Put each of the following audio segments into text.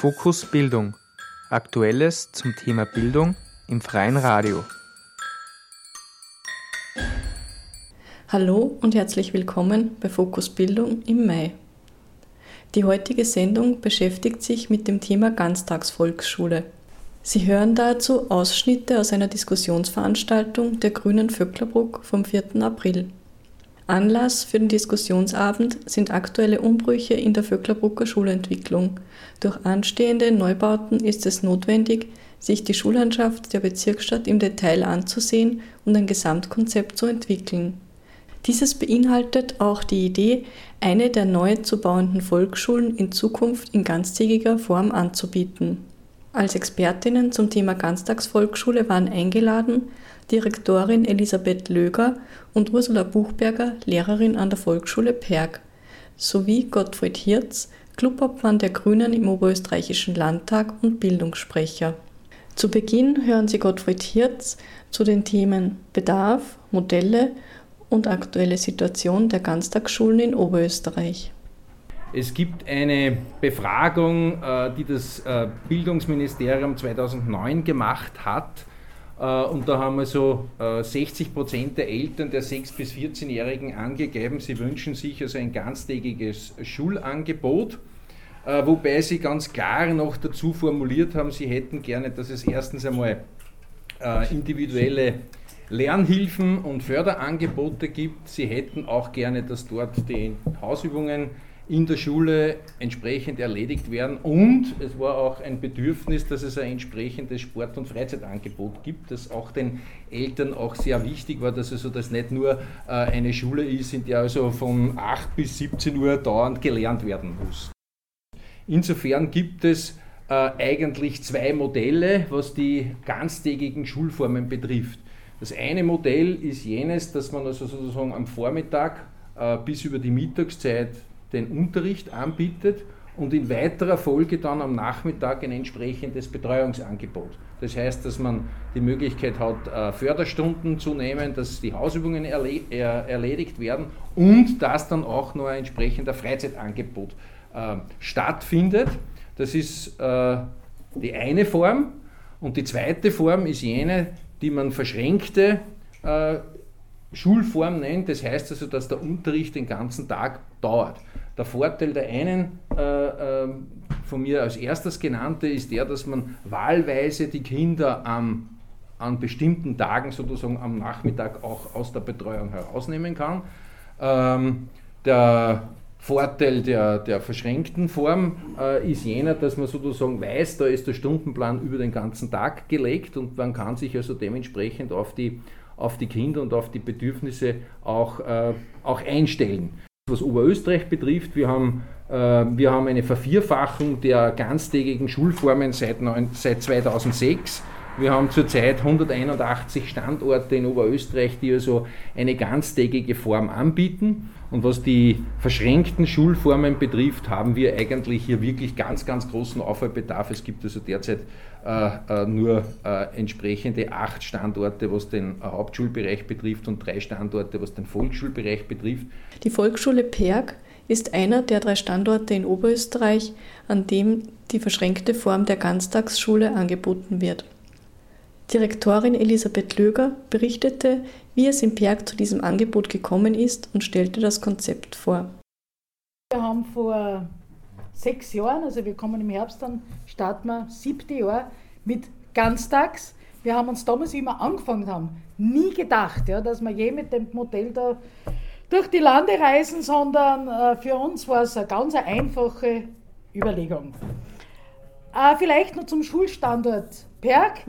Fokus Bildung. Aktuelles zum Thema Bildung im freien Radio. Hallo und herzlich willkommen bei Fokus Bildung im Mai. Die heutige Sendung beschäftigt sich mit dem Thema Ganztagsvolksschule. Sie hören dazu Ausschnitte aus einer Diskussionsveranstaltung der Grünen Vöcklerbruck vom 4. April. Anlass für den Diskussionsabend sind aktuelle Umbrüche in der Vöcklerbrucker Schulentwicklung. Durch anstehende Neubauten ist es notwendig, sich die Schullandschaft der Bezirksstadt im Detail anzusehen und ein Gesamtkonzept zu entwickeln. Dieses beinhaltet auch die Idee, eine der neu zu bauenden Volksschulen in Zukunft in ganztägiger Form anzubieten. Als Expertinnen zum Thema Ganztagsvolksschule waren eingeladen Direktorin Elisabeth Löger und Ursula Buchberger, Lehrerin an der Volksschule Perg, sowie Gottfried Hirz, Clubobmann der Grünen im Oberösterreichischen Landtag und Bildungssprecher. Zu Beginn hören Sie Gottfried Hirz zu den Themen Bedarf, Modelle und aktuelle Situation der Ganztagsschulen in Oberösterreich. Es gibt eine Befragung, äh, die das äh, Bildungsministerium 2009 gemacht hat und da haben also 60 Prozent der Eltern der 6- bis 14-Jährigen angegeben, sie wünschen sich also ein ganztägiges Schulangebot. Wobei sie ganz klar noch dazu formuliert haben, sie hätten gerne, dass es erstens einmal individuelle Lernhilfen und Förderangebote gibt. Sie hätten auch gerne, dass dort die Hausübungen in der Schule entsprechend erledigt werden und es war auch ein Bedürfnis, dass es ein entsprechendes Sport- und Freizeitangebot gibt, das auch den Eltern auch sehr wichtig war, dass also das nicht nur äh, eine Schule ist, in der also von 8 bis 17 Uhr dauernd gelernt werden muss. Insofern gibt es äh, eigentlich zwei Modelle, was die ganztägigen Schulformen betrifft. Das eine Modell ist jenes, dass man also sozusagen am Vormittag äh, bis über die Mittagszeit den Unterricht anbietet und in weiterer Folge dann am Nachmittag ein entsprechendes Betreuungsangebot. Das heißt, dass man die Möglichkeit hat, äh, Förderstunden zu nehmen, dass die Hausübungen erledigt werden und dass dann auch noch ein entsprechender Freizeitangebot äh, stattfindet. Das ist äh, die eine Form. Und die zweite Form ist jene, die man verschränkte Schulform nennt. Das heißt also, dass der Unterricht den ganzen Tag dauert. Der Vorteil der einen, äh, äh, von mir als erstes genannte, ist der, dass man wahlweise die Kinder am, an bestimmten Tagen sozusagen am Nachmittag auch aus der Betreuung herausnehmen kann. Ähm, der Vorteil der, der verschränkten Form äh, ist jener, dass man sozusagen weiß, da ist der Stundenplan über den ganzen Tag gelegt und man kann sich also dementsprechend auf die, auf die Kinder und auf die Bedürfnisse auch, äh, auch einstellen. Was Oberösterreich betrifft, wir haben, äh, wir haben eine Vervierfachung der ganztägigen Schulformen seit, seit 2006. Wir haben zurzeit 181 Standorte in Oberösterreich, die also eine ganztägige Form anbieten. Und was die verschränkten Schulformen betrifft, haben wir eigentlich hier wirklich ganz, ganz großen Aufholbedarf. Es gibt also derzeit äh, äh, nur äh, entsprechende acht Standorte, was den Hauptschulbereich betrifft und drei Standorte, was den Volksschulbereich betrifft. Die Volksschule Perg ist einer der drei Standorte in Oberösterreich, an dem die verschränkte Form der Ganztagsschule angeboten wird. Direktorin Elisabeth Löger berichtete, wie es in Perg zu diesem Angebot gekommen ist und stellte das Konzept vor. Wir haben vor sechs Jahren, also wir kommen im Herbst, dann starten wir siebte Jahr mit Ganztags. Wir haben uns damals, wie wir angefangen haben, nie gedacht, ja, dass wir je mit dem Modell da durch die Lande reisen, sondern äh, für uns war es eine ganz einfache Überlegung. Äh, vielleicht noch zum Schulstandort Perg.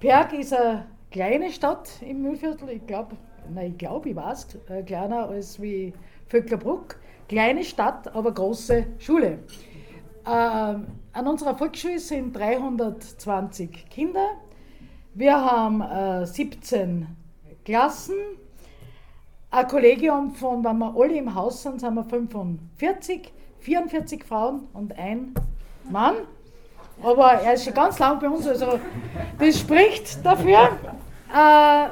Perg ist eine kleine Stadt im Mühlviertel, ich glaube, nein, ich glaube, ich weiß, äh, kleiner als wie Vöcklerbruck. Kleine Stadt, aber große Schule. Äh, an unserer Volksschule sind 320 Kinder. Wir haben äh, 17 Klassen. Ein Kollegium von, wenn wir alle im Haus sind, sind wir 45, 44 Frauen und ein Mann. Aber er ist schon ganz lang bei uns, also das spricht dafür. Äh,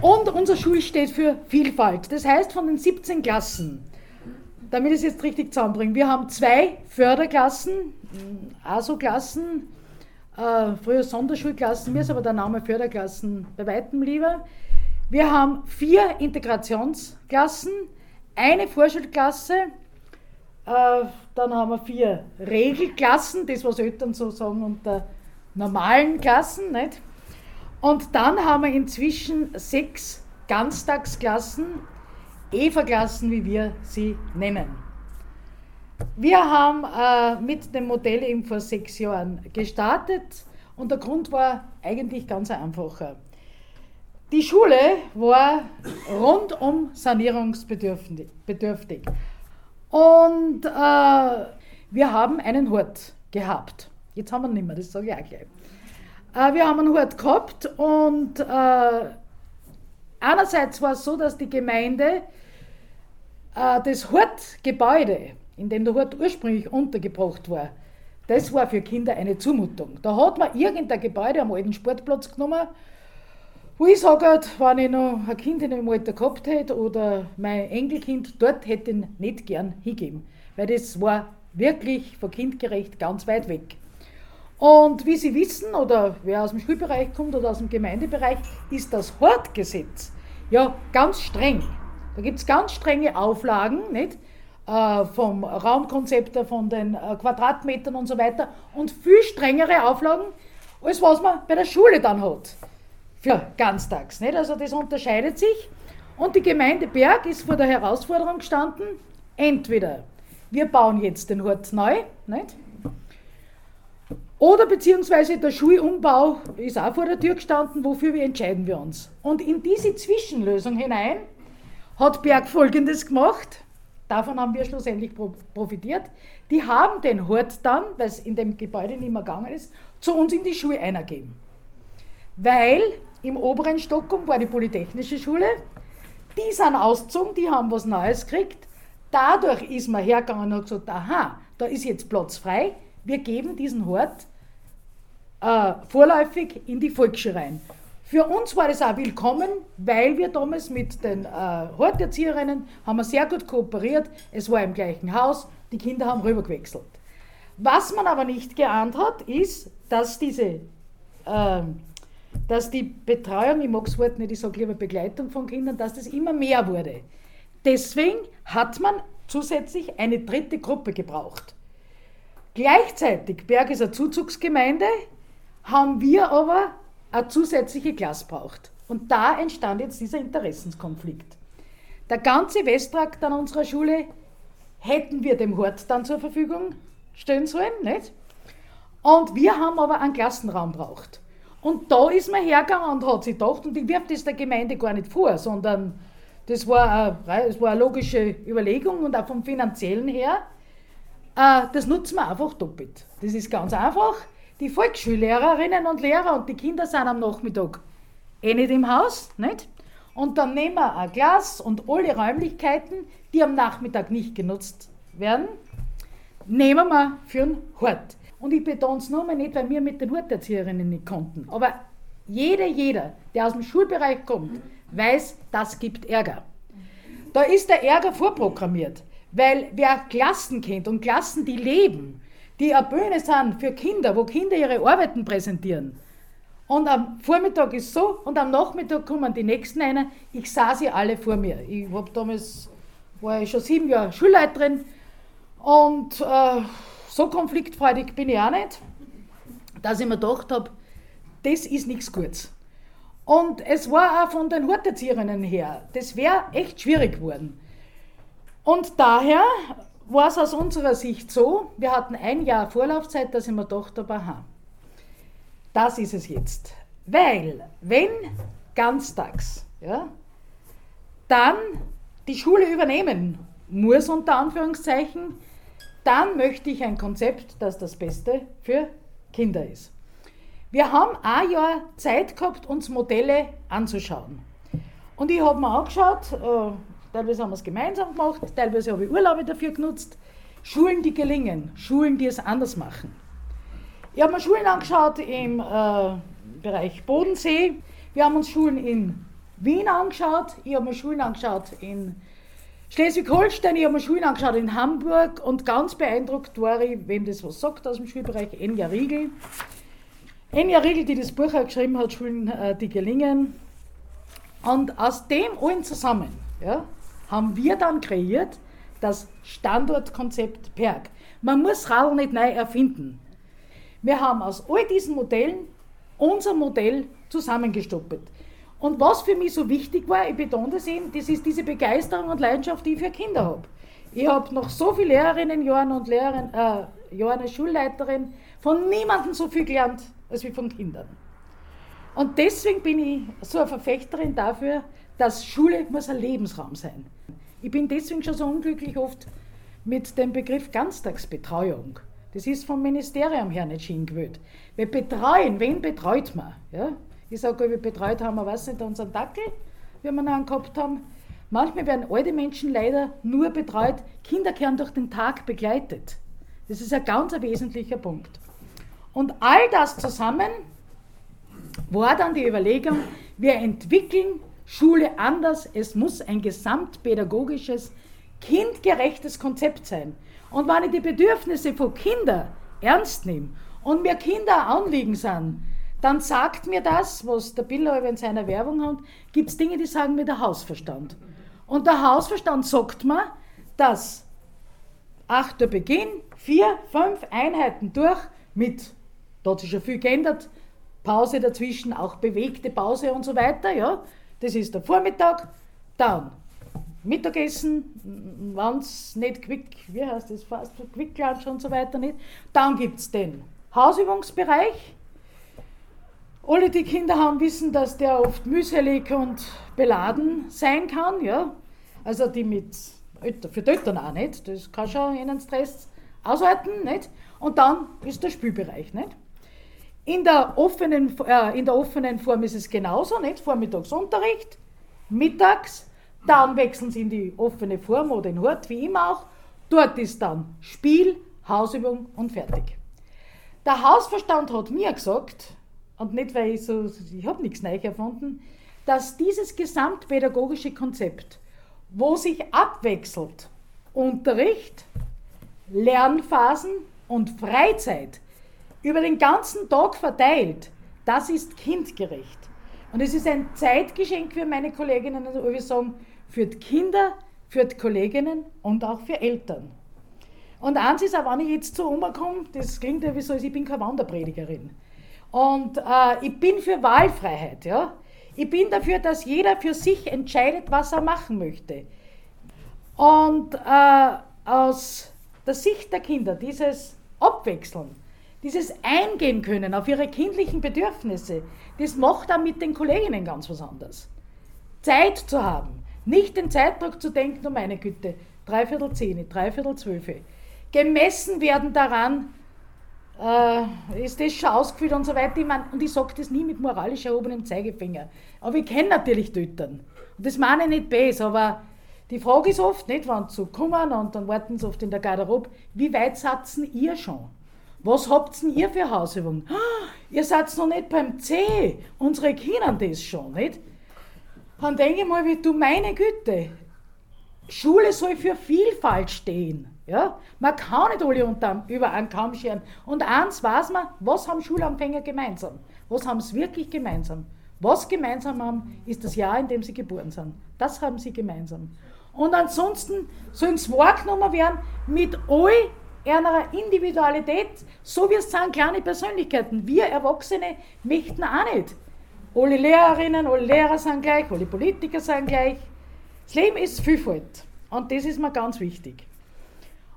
und unsere Schule steht für Vielfalt. Das heißt, von den 17 Klassen damit ich es jetzt richtig zusammenbringe. Wir haben zwei Förderklassen, ASO-Klassen, äh, früher Sonderschulklassen, mir ist aber der Name Förderklassen bei weitem lieber. Wir haben vier Integrationsklassen, eine Vorschulklasse, äh, dann haben wir vier Regelklassen, das was Eltern so sagen unter normalen Klassen. Nicht? Und dann haben wir inzwischen sechs Ganztagsklassen, Eva-Klassen, wie wir sie nennen. Wir haben äh, mit dem Modell eben vor sechs Jahren gestartet und der Grund war eigentlich ganz einfacher. Die Schule war rundum sanierungsbedürftig. Und äh, wir haben einen Hort gehabt. Jetzt haben wir ihn nicht mehr, das sage ich auch gleich. Äh, wir haben einen Hort gehabt und äh, einerseits war es so, dass die Gemeinde äh, das Hortgebäude, in dem der Hort ursprünglich untergebracht war, das war für Kinder eine Zumutung. Da hat man irgendein Gebäude am alten Sportplatz genommen wo ich sage, wenn ich noch ein Kind in dem Alter gehabt hätte oder mein Enkelkind, dort hätte ich ihn nicht gern hingeben. Weil das war wirklich von kindgerecht ganz weit weg. Und wie Sie wissen, oder wer aus dem Schulbereich kommt oder aus dem Gemeindebereich, ist das Hortgesetz ja ganz streng. Da gibt es ganz strenge Auflagen, nicht? Äh, vom Raumkonzept, von den äh, Quadratmetern und so weiter und viel strengere Auflagen, als was man bei der Schule dann hat für ganztags. Nicht? Also das unterscheidet sich. Und die Gemeinde Berg ist vor der Herausforderung gestanden, entweder wir bauen jetzt den Hort neu, nicht? oder beziehungsweise der Schulumbau ist auch vor der Tür gestanden, wofür wir entscheiden wir uns. Und in diese Zwischenlösung hinein hat Berg Folgendes gemacht, davon haben wir schlussendlich profitiert, die haben den Hort dann, weil es in dem Gebäude nicht mehr gegangen ist, zu uns in die Schule eingegeben. Weil im oberen Stockholm war die Polytechnische Schule. Die sind ausgezogen, die haben was Neues gekriegt. Dadurch ist man hergegangen und hat gesagt, aha, da ist jetzt Platz frei, wir geben diesen Hort äh, vorläufig in die Volksschule rein. Für uns war das auch willkommen, weil wir damals mit den äh, Horterzieherinnen haben wir sehr gut kooperiert. Es war im gleichen Haus, die Kinder haben rübergewechselt. Was man aber nicht geahnt hat, ist, dass diese äh, dass die Betreuung, ich mag das Wort nicht, ich sage lieber Begleitung von Kindern, dass das immer mehr wurde. Deswegen hat man zusätzlich eine dritte Gruppe gebraucht. Gleichzeitig, Berg ist eine Zuzugsgemeinde, haben wir aber eine zusätzliche Klasse braucht. Und da entstand jetzt dieser Interessenskonflikt. Der ganze Westtrakt an unserer Schule hätten wir dem Hort dann zur Verfügung stellen sollen, nicht? Und wir haben aber einen Klassenraum braucht. Und da ist man hergegangen und hat sich gedacht, und ich wirf das der Gemeinde gar nicht vor, sondern das war eine, das war eine logische Überlegung und auch vom finanziellen her, äh, das nutzen wir einfach doppelt. Das ist ganz einfach. Die Volksschullehrerinnen und Lehrer und die Kinder sind am Nachmittag eh nicht im Haus, nicht? Und dann nehmen wir ein Glas und alle Räumlichkeiten, die am Nachmittag nicht genutzt werden, nehmen wir für einen Hort. Und ich betone es nochmal nicht, weil wir mit den Hurterzieherinnen nicht konnten. Aber jeder, jeder, der aus dem Schulbereich kommt, weiß, das gibt Ärger. Da ist der Ärger vorprogrammiert, weil wer Klassen kennt und Klassen, die leben, die eine Bühne sind für Kinder, wo Kinder ihre Arbeiten präsentieren. Und am Vormittag ist so und am Nachmittag kommen die nächsten rein. Ich sah sie alle vor mir. Ich habe damals, war ich schon sieben Jahre Schulleiterin und äh, so konfliktfreudig bin ich auch nicht, dass ich mir gedacht habe, das ist nichts Gutes. Und es war auch von den Horterzieherinnen her, das wäre echt schwierig geworden. Und daher war es aus unserer Sicht so, wir hatten ein Jahr Vorlaufzeit, dass ich mir gedacht habe, aha, das ist es jetzt. Weil, wenn ganztags, ja, dann die Schule übernehmen muss, unter Anführungszeichen, dann möchte ich ein Konzept, das das Beste für Kinder ist. Wir haben ein Jahr Zeit gehabt, uns Modelle anzuschauen. Und ich habe mir angeschaut, äh, teilweise haben wir es gemeinsam gemacht, teilweise habe ich Urlaube dafür genutzt, Schulen, die gelingen, Schulen, die es anders machen. Ich habe mir Schulen angeschaut im äh, Bereich Bodensee, wir haben uns Schulen in Wien angeschaut, ich habe mir Schulen angeschaut in Schleswig-Holstein, ich habe mir Schulen angeschaut in Hamburg und ganz beeindruckt war ich, wem das was sagt aus dem Schulbereich, Enja Riegel. Enja Riegel, die das Buch auch geschrieben hat, Schulen, äh, die gelingen. Und aus dem allen zusammen ja, haben wir dann kreiert das Standortkonzept PERG. Man muss Radl nicht neu erfinden. Wir haben aus all diesen Modellen unser Modell zusammengestoppelt. Und was für mich so wichtig war, ich betone das eben, das ist diese Begeisterung und Leidenschaft, die ich für Kinder habe. Ich habe noch so viele Lehrerinnen und Lehrerinnen, äh, Jahren als Schulleiterin von niemandem so viel gelernt als wie von Kindern. Und deswegen bin ich so eine Verfechterin dafür, dass Schule muss ein Lebensraum sein. Ich bin deswegen schon so unglücklich oft mit dem Begriff Ganztagsbetreuung. Das ist vom Ministerium her nicht hingewöhnt. Wir betreuen, wen betreut man? Ja? Ich sage, wir betreut haben wir, weiß nicht, unseren Dackel, wie wir noch einen gehabt haben. Manchmal werden alte Menschen leider nur betreut, Kinder werden durch den Tag begleitet. Das ist ein ganz wesentlicher Punkt. Und all das zusammen war dann die Überlegung, wir entwickeln Schule anders, es muss ein gesamtpädagogisches, kindgerechtes Konzept sein. Und wenn ich die Bedürfnisse von Kindern ernst nehme und mir Kinder Anliegen sind, dann sagt mir das, was der Biller in seiner Werbung hat, gibt es Dinge, die sagen mir der Hausverstand. Und der Hausverstand sagt mir, dass achter Beginn, vier, fünf Einheiten durch mit, da hat sich schon viel geändert, Pause dazwischen, auch bewegte Pause und so weiter, ja. Das ist der Vormittag, dann Mittagessen, wenn es nicht quick, wie heißt das, fast Quick Lunch und so weiter nicht. Dann gibt es den Hausübungsbereich, alle die Kinder haben wissen, dass der oft mühselig und beladen sein kann, ja. Also die mit, für die Eltern auch nicht, das kann schon einen Stress aushalten, nicht. Und dann ist der Spielbereich, nicht. In der offenen, äh, in der offenen Form ist es genauso, nicht. Vormittagsunterricht, mittags, dann wechseln sie in die offene Form oder in Hort, wie immer auch. Dort ist dann Spiel, Hausübung und fertig. Der Hausverstand hat mir gesagt, und nicht, weil ich so, ich habe nichts neu erfunden, dass dieses gesamtpädagogische Konzept, wo sich abwechselt Unterricht, Lernphasen und Freizeit über den ganzen Tag verteilt, das ist kindgerecht. Und es ist ein Zeitgeschenk für meine Kolleginnen und wir sagen, für die Kinder, für die Kolleginnen und auch für Eltern. Und eins ist auch, wenn ich jetzt zu Oma komme, das klingt ja wie so, ich bin keine Wanderpredigerin. Und äh, ich bin für Wahlfreiheit. Ja? Ich bin dafür, dass jeder für sich entscheidet, was er machen möchte. Und äh, aus der Sicht der Kinder, dieses Abwechseln, dieses Eingehen können auf ihre kindlichen Bedürfnisse, das macht dann mit den Kolleginnen ganz was anderes. Zeit zu haben, nicht den Zeitdruck zu denken, um meine Güte, dreiviertel zehn, dreiviertel zwölf. Gemessen werden daran, äh, ist das schon ausgeführt und so weiter. Ich mein, und ich sage das nie mit moralisch erhobenem Zeigefinger. Aber ich kenne natürlich Tötern. Und das meine ich nicht böse, aber die Frage ist oft, nicht, wenn sie kommen und dann warten sie oft in der Garderobe, wie weit satzen ihr schon? Was habt denn ihr für Hausübungen? Ah, ihr seid noch nicht beim C. Unsere kennen das schon, nicht? Dann denke ich mal, wie du meine Güte, Schule soll für Vielfalt stehen. Ja? Man kann nicht alle unter, über einen Kamm scheren. Und eins weiß man, was haben Schulanfänger gemeinsam? Was haben sie wirklich gemeinsam? Was gemeinsam haben, ist das Jahr, in dem sie geboren sind. Das haben sie gemeinsam. Und ansonsten sollen sie wahrgenommen werden mit all einer Individualität, so wie es sind kleine Persönlichkeiten. Wir Erwachsene möchten auch nicht. Alle Lehrerinnen, alle Lehrer sind gleich, alle Politiker sind gleich. Das Leben ist Vielfalt. Und das ist mir ganz wichtig.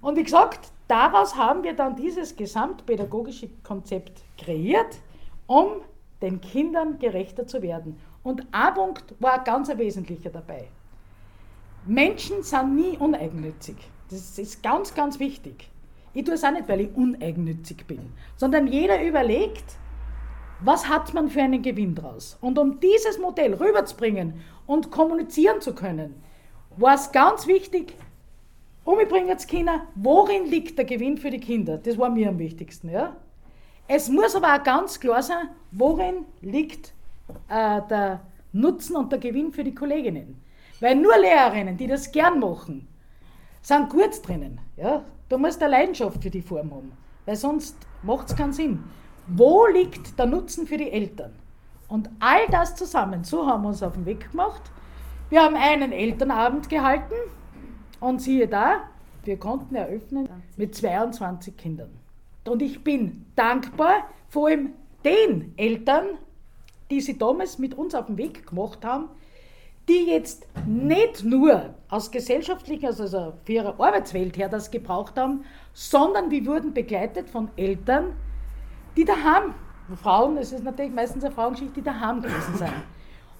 Und wie gesagt, daraus haben wir dann dieses gesamtpädagogische Konzept kreiert, um den Kindern gerechter zu werden. Und ein Punkt war ganz ein wesentlicher dabei. Menschen sind nie uneigennützig. Das ist ganz, ganz wichtig. Ich tue es auch nicht, weil ich uneigennützig bin, sondern jeder überlegt, was hat man für einen Gewinn draus. Und um dieses Modell rüberzubringen und kommunizieren zu können, war es ganz wichtig, und wir bringen jetzt Kinder, worin liegt der Gewinn für die Kinder? Das war mir am wichtigsten. Ja? Es muss aber auch ganz klar sein, worin liegt äh, der Nutzen und der Gewinn für die Kolleginnen. Weil nur Lehrerinnen, die das gern machen, sind gut drinnen. Ja? Du musst eine Leidenschaft für die Form haben, weil sonst macht es keinen Sinn. Wo liegt der Nutzen für die Eltern? Und all das zusammen, so haben wir uns auf den Weg gemacht. Wir haben einen Elternabend gehalten und siehe da, wir konnten eröffnen mit 22 Kindern. Und ich bin dankbar, vor allem den Eltern, die sie damals mit uns auf den Weg gemacht haben, die jetzt nicht nur aus gesellschaftlichen, also für ihre Arbeitswelt her das gebraucht haben, sondern wir wurden begleitet von Eltern, die daheim, Frauen, es ist natürlich meistens eine Frauengeschichte, die daheim gewesen sind.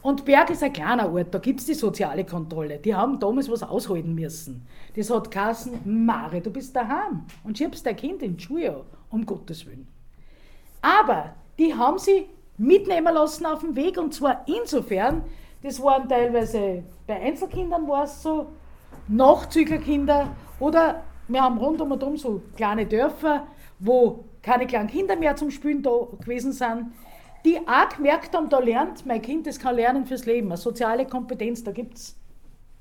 Und Berg ist ein kleiner Ort, da gibt es die soziale Kontrolle. Die haben damals was aushalten müssen. Das hat geheißen, Mare, du bist daheim und schiebst dein Kind in die Schule, um Gottes Willen. Aber die haben sie mitnehmen lassen auf dem Weg und zwar insofern, das waren teilweise bei Einzelkindern war es so, Nachzüglerkinder oder wir haben rund um und um so kleine Dörfer, wo keine kleinen Kinder mehr zum Spielen da gewesen sind die auch gemerkt haben, da lernt mein Kind, das kann lernen fürs Leben, eine soziale Kompetenz, da gibt es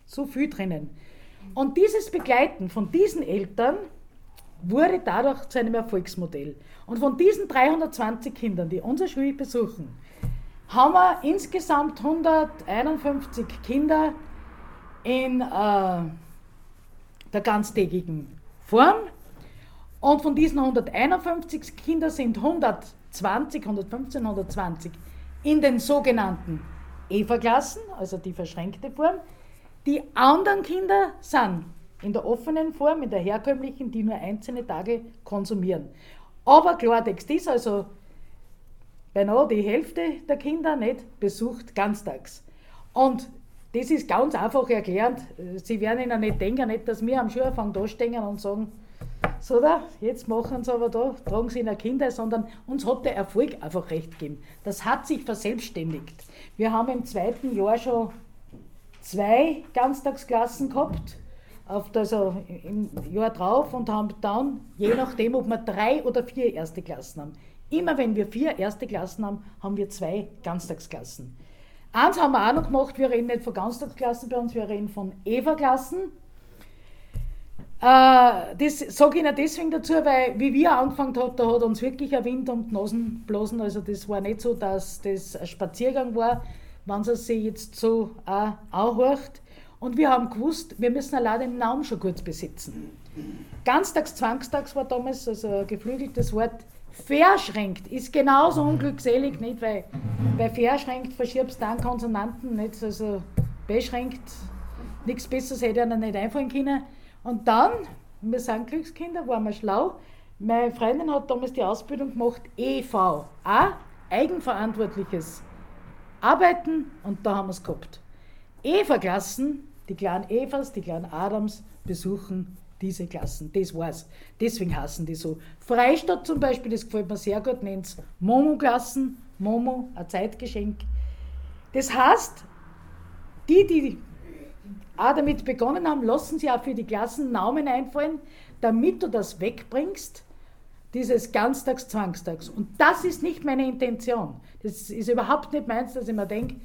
so viel drinnen. Und dieses Begleiten von diesen Eltern wurde dadurch zu einem Erfolgsmodell. Und von diesen 320 Kindern, die unsere Schule besuchen, haben wir insgesamt 151 Kinder in äh, der ganztägigen Form. Und von diesen 151 Kindern sind 100 120, 115, 120 in den sogenannten Eva-Klassen, also die verschränkte Form. Die anderen Kinder sind in der offenen Form, in der herkömmlichen, die nur einzelne Tage konsumieren. Aber Klartext ist also beinahe die Hälfte der Kinder nicht besucht ganztags. Und das ist ganz einfach erklärt. Sie werden Ihnen nicht denken, nicht, dass wir am Schulanfang da stehen und sagen, so da, jetzt machen sie aber da, tragen sie in der Kinder, sondern uns hat der Erfolg einfach recht gegeben. Das hat sich verselbstständigt. Wir haben im zweiten Jahr schon zwei Ganztagsklassen gehabt, auf, also im Jahr drauf und haben dann, je nachdem, ob wir drei oder vier erste Klassen haben, immer wenn wir vier erste Klassen haben, haben wir zwei Ganztagsklassen. Eins haben wir auch noch gemacht, wir reden nicht von Ganztagsklassen bei uns, wir reden von Eva-Klassen. Äh, das sage ich Ihnen deswegen dazu, weil wie wir angefangen haben, da hat uns wirklich ein Wind um die Nasen blasen. Also das war nicht so, dass das ein Spaziergang war, wenn es sich jetzt so auch anhört. Und wir haben gewusst, wir müssen allein den Namen schon gut besitzen. Ganztags, Zwangstags war damals, also ein geflügeltes Wort, verschränkt ist genauso unglückselig, nicht? Weil, weil verschränkt verschiebst dann Konsonanten, nicht? Also beschränkt, nichts Besseres hätte einem nicht einfallen können. Und dann, wir sind Glückskinder, waren wir schlau. Meine Freundin hat damals die Ausbildung gemacht, EV, A, eigenverantwortliches Arbeiten, und da haben wir es gehabt. Eva-Klassen, die kleinen Evas, die kleinen Adams besuchen diese Klassen. Das war's. Deswegen heißen die so. Freistadt zum Beispiel, das gefällt mir sehr gut, nennt es Momo-Klassen. Momo, ein Zeitgeschenk. Das heißt, die, die auch damit begonnen haben, lassen sie auch für die Klassen Namen einfallen, damit du das wegbringst, dieses Ganztags, Zwangstags. Und das ist nicht meine Intention. Das ist überhaupt nicht meins, dass ich mir denke,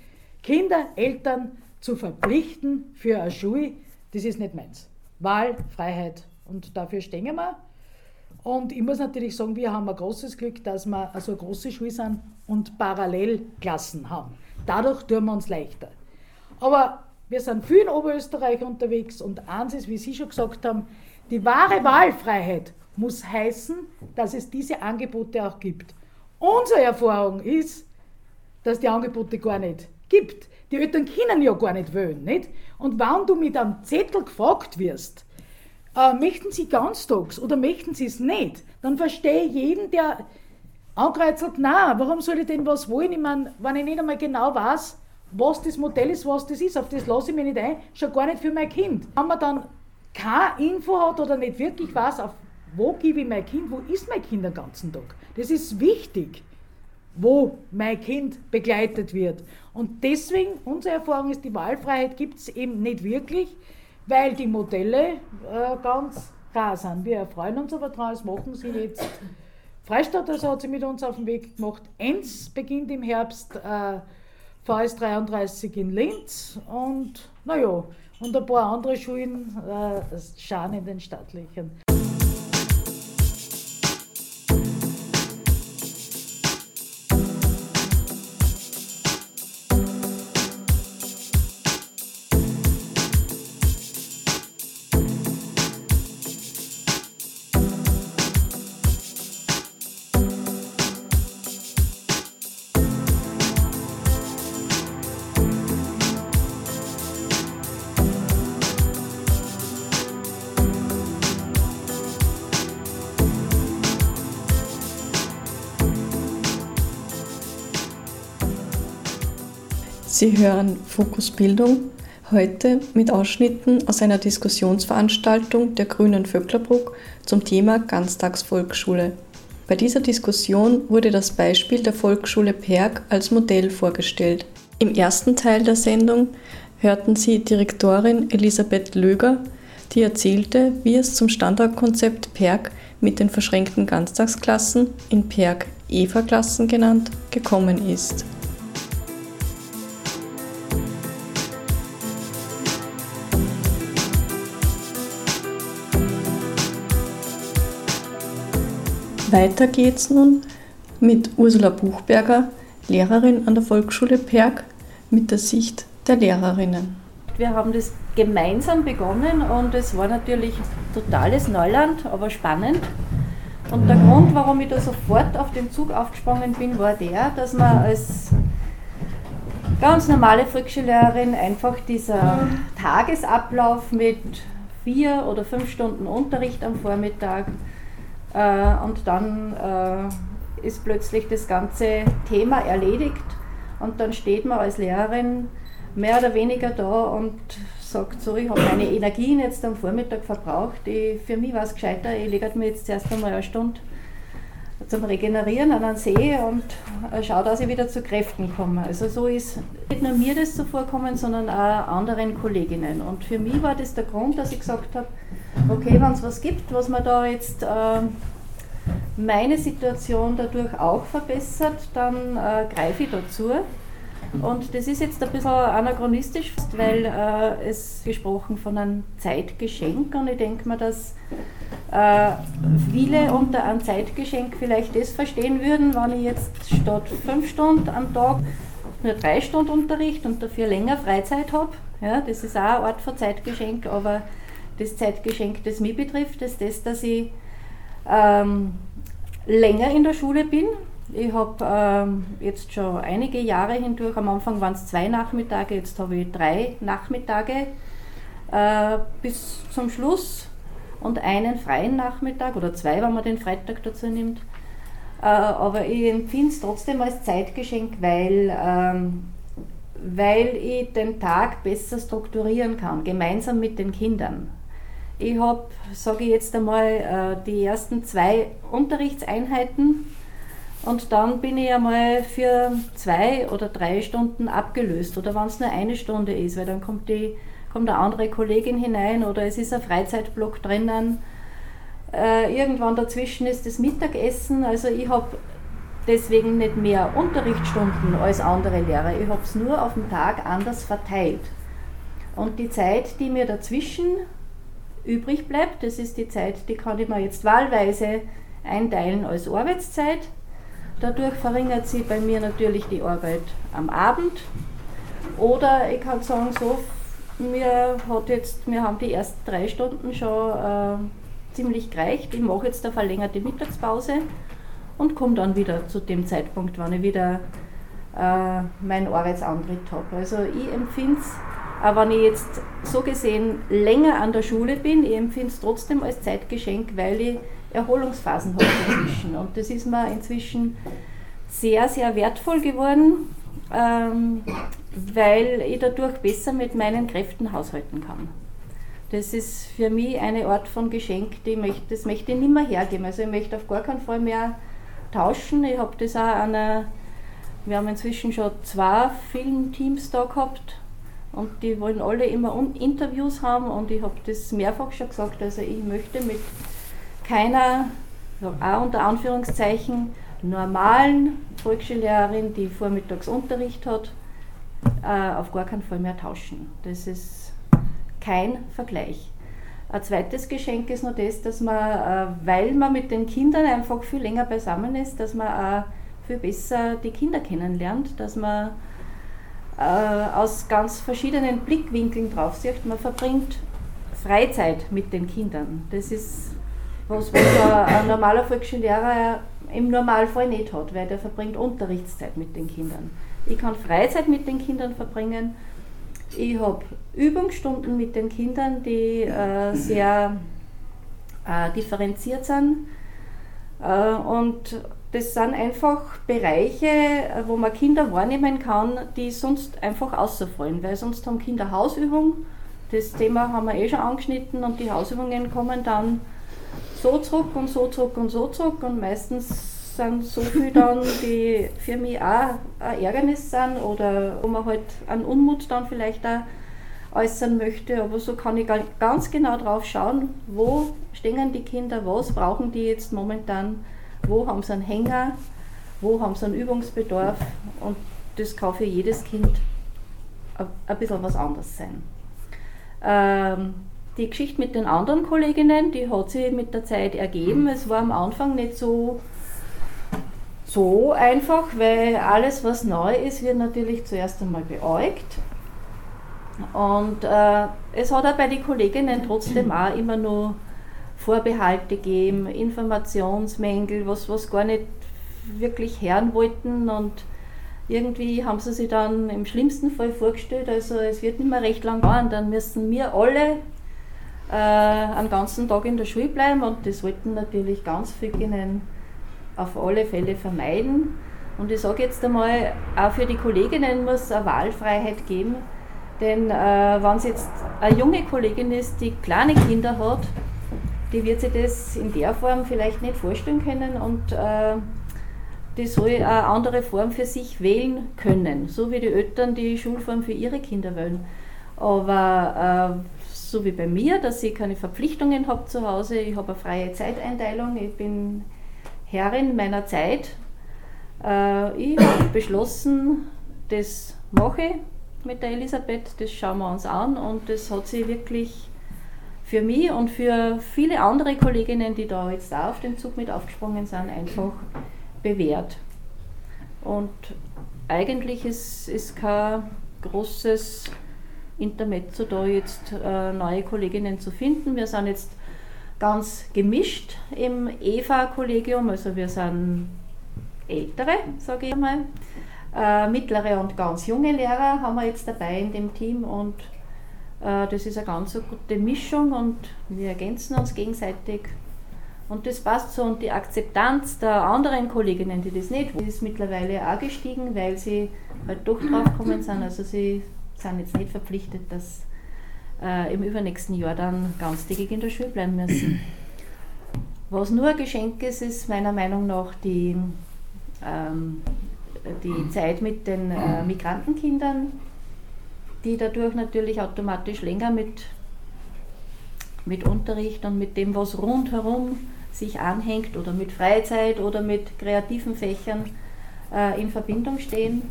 Kinder, Eltern zu verpflichten für eine Schule, das ist nicht meins. Wahl, Freiheit und dafür stehen wir. Und ich muss natürlich sagen, wir haben ein großes Glück, dass wir also große Schule sind und Parallelklassen haben. Dadurch tun wir uns leichter. Aber wir sind viel in Oberösterreich unterwegs und eins ist, wie Sie schon gesagt haben, die wahre Wahlfreiheit muss heißen, dass es diese Angebote auch gibt. Unsere Erfahrung ist, dass die Angebote gar nicht gibt. Die Eltern können ja gar nicht wählen. Nicht? Und wenn du mit einem Zettel gefragt wirst, äh, möchten Sie ganztags oder möchten Sie es nicht, dann verstehe ich jeden, der angreizelt, na, warum soll ich denn was wollen? Ich meine, wenn ich nicht einmal genau weiß, was das Modell ist, was das ist, auf das lasse ich mich nicht ein, schon gar nicht für mein Kind. Wenn man dann keine Info hat oder nicht wirklich weiß, auf wo gebe ich mein Kind, wo ist mein Kind den ganzen Tag. Das ist wichtig, wo mein Kind begleitet wird. Und deswegen, unsere Erfahrung ist, die Wahlfreiheit gibt es eben nicht wirklich, weil die Modelle äh, ganz rar sind. Wir freuen uns aber drauf, das machen sie jetzt. Freistadt also hat sie mit uns auf den Weg gemacht. Enz beginnt im Herbst. Äh, VS 33 in Linz und naja, und ein paar andere Schulen äh, schauen in den staatlichen. Sie hören Fokus Bildung heute mit Ausschnitten aus einer Diskussionsveranstaltung der Grünen Vöcklerbruck zum Thema Ganztagsvolksschule. Bei dieser Diskussion wurde das Beispiel der Volksschule Perg als Modell vorgestellt. Im ersten Teil der Sendung hörten Sie Direktorin Elisabeth Löger, die erzählte, wie es zum Standortkonzept Perg mit den verschränkten Ganztagsklassen, in Perg Eva-Klassen genannt, gekommen ist. Weiter geht's nun mit Ursula Buchberger, Lehrerin an der Volksschule Perg, mit der Sicht der Lehrerinnen. Wir haben das gemeinsam begonnen und es war natürlich totales Neuland, aber spannend. Und der Grund, warum ich da sofort auf den Zug aufgesprungen bin, war der, dass man als ganz normale Volksschullehrerin einfach dieser Tagesablauf mit vier oder fünf Stunden Unterricht am Vormittag, äh, und dann äh, ist plötzlich das ganze Thema erledigt und dann steht man als Lehrerin mehr oder weniger da und sagt so, ich habe meine Energien jetzt am Vormittag verbraucht. Ich, für mich war es gescheiter, ich lege mir jetzt zuerst einmal eine Stunde zum Regenerieren an einen See und äh, schaue, dass ich wieder zu Kräften komme. Also so ist nicht nur mir das so vorkommen, sondern auch anderen Kolleginnen. Und für mich war das der Grund, dass ich gesagt habe, okay, wenn es was gibt, was man da jetzt äh, meine Situation dadurch auch verbessert, dann äh, greife ich dazu. Und das ist jetzt ein bisschen anachronistisch, weil äh, es gesprochen von einem Zeitgeschenk und ich denke mir, dass äh, viele unter einem Zeitgeschenk vielleicht das verstehen würden, wenn ich jetzt statt fünf Stunden am Tag nur drei Stunden Unterricht und dafür länger Freizeit habe. Ja, das ist auch eine Art von Zeitgeschenk, aber das Zeitgeschenk, das mich betrifft, ist das, dass ich ähm, länger in der Schule bin. Ich habe ähm, jetzt schon einige Jahre hindurch, am Anfang waren es zwei Nachmittage, jetzt habe ich drei Nachmittage äh, bis zum Schluss und einen freien Nachmittag oder zwei, wenn man den Freitag dazu nimmt. Äh, aber ich empfinde es trotzdem als Zeitgeschenk, weil, ähm, weil ich den Tag besser strukturieren kann, gemeinsam mit den Kindern. Ich habe, sage ich jetzt einmal, äh, die ersten zwei Unterrichtseinheiten und dann bin ich einmal für zwei oder drei Stunden abgelöst oder wenn es nur eine Stunde ist, weil dann kommt, die, kommt eine andere Kollegin hinein oder es ist ein Freizeitblock drinnen. Äh, irgendwann dazwischen ist das Mittagessen. Also ich habe deswegen nicht mehr Unterrichtsstunden als andere Lehrer. Ich habe es nur auf den Tag anders verteilt. Und die Zeit, die mir dazwischen übrig bleibt. Das ist die Zeit, die kann ich mir jetzt wahlweise einteilen als Arbeitszeit. Dadurch verringert sich bei mir natürlich die Arbeit am Abend. Oder ich kann sagen, so, mir hat jetzt, wir haben die ersten drei Stunden schon äh, ziemlich gereicht. Ich mache jetzt eine verlängerte Mittagspause und komme dann wieder zu dem Zeitpunkt, wann ich wieder äh, meinen Arbeitsantritt habe. Also ich empfinde es aber wenn ich jetzt so gesehen länger an der Schule bin, ich empfinde es trotzdem als Zeitgeschenk, weil ich Erholungsphasen habe dazwischen. Und das ist mir inzwischen sehr, sehr wertvoll geworden, ähm, weil ich dadurch besser mit meinen Kräften haushalten kann. Das ist für mich eine Art von Geschenk, die möchte, das möchte ich nicht mehr hergeben. Also ich möchte auf gar keinen Fall mehr tauschen. Ich habe das auch an einer, wir haben inzwischen schon zwei Filmteams da gehabt und die wollen alle immer Interviews haben und ich habe das mehrfach schon gesagt, also ich möchte mit keiner, auch unter Anführungszeichen, normalen Volksschullehrerin, die Vormittagsunterricht hat, äh, auf gar keinen Fall mehr tauschen. Das ist kein Vergleich. Ein zweites Geschenk ist noch das, dass man, äh, weil man mit den Kindern einfach viel länger beisammen ist, dass man auch viel besser die Kinder kennenlernt, dass man äh, aus ganz verschiedenen Blickwinkeln drauf sieht. Man verbringt Freizeit mit den Kindern. Das ist was, was ein normaler Volksschullehrer im Normalfall nicht hat, weil der verbringt Unterrichtszeit mit den Kindern. Ich kann Freizeit mit den Kindern verbringen ich habe Übungsstunden mit den Kindern, die äh, sehr äh, differenziert sind. Äh, und das sind einfach Bereiche, wo man Kinder wahrnehmen kann, die sonst einfach außerfallen, weil sonst haben Kinder Hausübung. Das Thema haben wir eh schon angeschnitten und die Hausübungen kommen dann so zurück und so zurück und so zurück und meistens sind so viele dann, die für mich auch ein Ärgernis sind oder wo man halt einen Unmut dann vielleicht auch äußern möchte. Aber so kann ich ganz genau drauf schauen, wo stehen die Kinder, was brauchen die jetzt momentan, wo haben sie einen Hänger, wo haben sie einen Übungsbedarf und das kann für jedes Kind ein bisschen was anderes sein. Ähm, die Geschichte mit den anderen Kolleginnen, die hat sich mit der Zeit ergeben. Es war am Anfang nicht so so einfach, weil alles, was neu ist, wird natürlich zuerst einmal beäugt. Und äh, es hat auch bei den Kolleginnen trotzdem auch immer nur Vorbehalte gegeben, Informationsmängel, was, was gar nicht wirklich hören wollten. Und irgendwie haben sie sich dann im schlimmsten Fall vorgestellt, also es wird nicht mehr recht lang dauern, dann müssen wir alle äh, einen ganzen Tag in der Schule bleiben und das wollten natürlich ganz viele auf alle Fälle vermeiden. Und ich sage jetzt einmal, auch für die Kolleginnen muss es eine Wahlfreiheit geben. Denn äh, wenn es jetzt eine junge Kollegin ist, die kleine Kinder hat, die wird sich das in der Form vielleicht nicht vorstellen können und äh, die soll eine andere Form für sich wählen können, so wie die Eltern die Schulform für ihre Kinder wählen. Aber äh, so wie bei mir, dass ich keine Verpflichtungen habe zu Hause, ich habe eine freie Zeiteinteilung, ich bin Herrin meiner Zeit. Äh, ich habe beschlossen, das mache ich mit der Elisabeth, das schauen wir uns an und das hat sich wirklich für mich und für viele andere Kolleginnen, die da jetzt auch auf den Zug mit aufgesprungen sind, einfach bewährt. Und eigentlich ist, ist kein großes Intermezzo da jetzt äh, neue Kolleginnen zu finden. Wir sind jetzt ganz gemischt im EVA-Kollegium, also wir sind ältere, sage ich mal. Äh, mittlere und ganz junge Lehrer haben wir jetzt dabei in dem Team und das ist eine ganz gute Mischung und wir ergänzen uns gegenseitig. Und das passt so. Und die Akzeptanz der anderen Kolleginnen, die das nicht wollen, ist mittlerweile auch gestiegen, weil sie halt doch drauf gekommen sind, also sie sind jetzt nicht verpflichtet, dass äh, im übernächsten Jahr dann ganztägig in der Schule bleiben müssen. Was nur ein Geschenk ist, ist meiner Meinung nach die, ähm, die Zeit mit den äh, Migrantenkindern, die dadurch natürlich automatisch länger mit, mit Unterricht und mit dem, was rundherum sich anhängt oder mit Freizeit oder mit kreativen Fächern äh, in Verbindung stehen.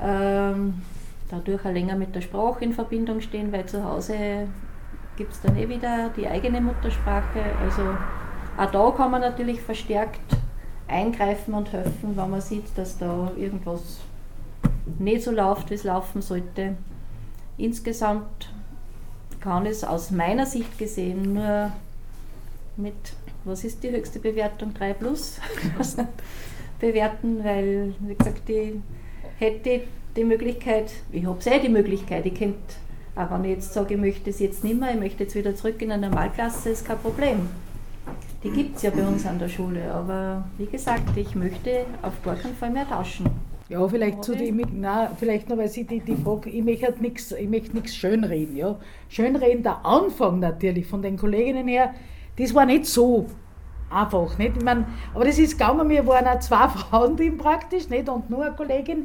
Ähm, dadurch auch länger mit der Sprache in Verbindung stehen, weil zu Hause gibt es dann eh wieder die eigene Muttersprache. Also auch da kann man natürlich verstärkt eingreifen und helfen, wenn man sieht, dass da irgendwas nicht so läuft, wie es laufen sollte. Insgesamt kann es aus meiner Sicht gesehen nur mit, was ist die höchste Bewertung, 3 plus bewerten, weil, wie gesagt, die hätte die Möglichkeit, ich habe sehr die Möglichkeit, ich könnte, auch wenn ich jetzt sage, ich möchte es jetzt nicht mehr, ich möchte jetzt wieder zurück in eine Normalklasse, ist kein Problem. Die gibt es ja bei uns an der Schule, aber wie gesagt, ich möchte auf gar keinen Fall mehr tauschen. Ja, vielleicht zu dem, nein, vielleicht noch, weil Sie die, die Frage, ich möchte halt nichts, ich möchte nichts schönreden, ja. Schönreden, der Anfang natürlich von den Kolleginnen her, das war nicht so einfach, nicht? Ich mein, aber das ist gegangen, wir waren auch zwei Frauen praktisch, nicht? Und nur eine Kollegin,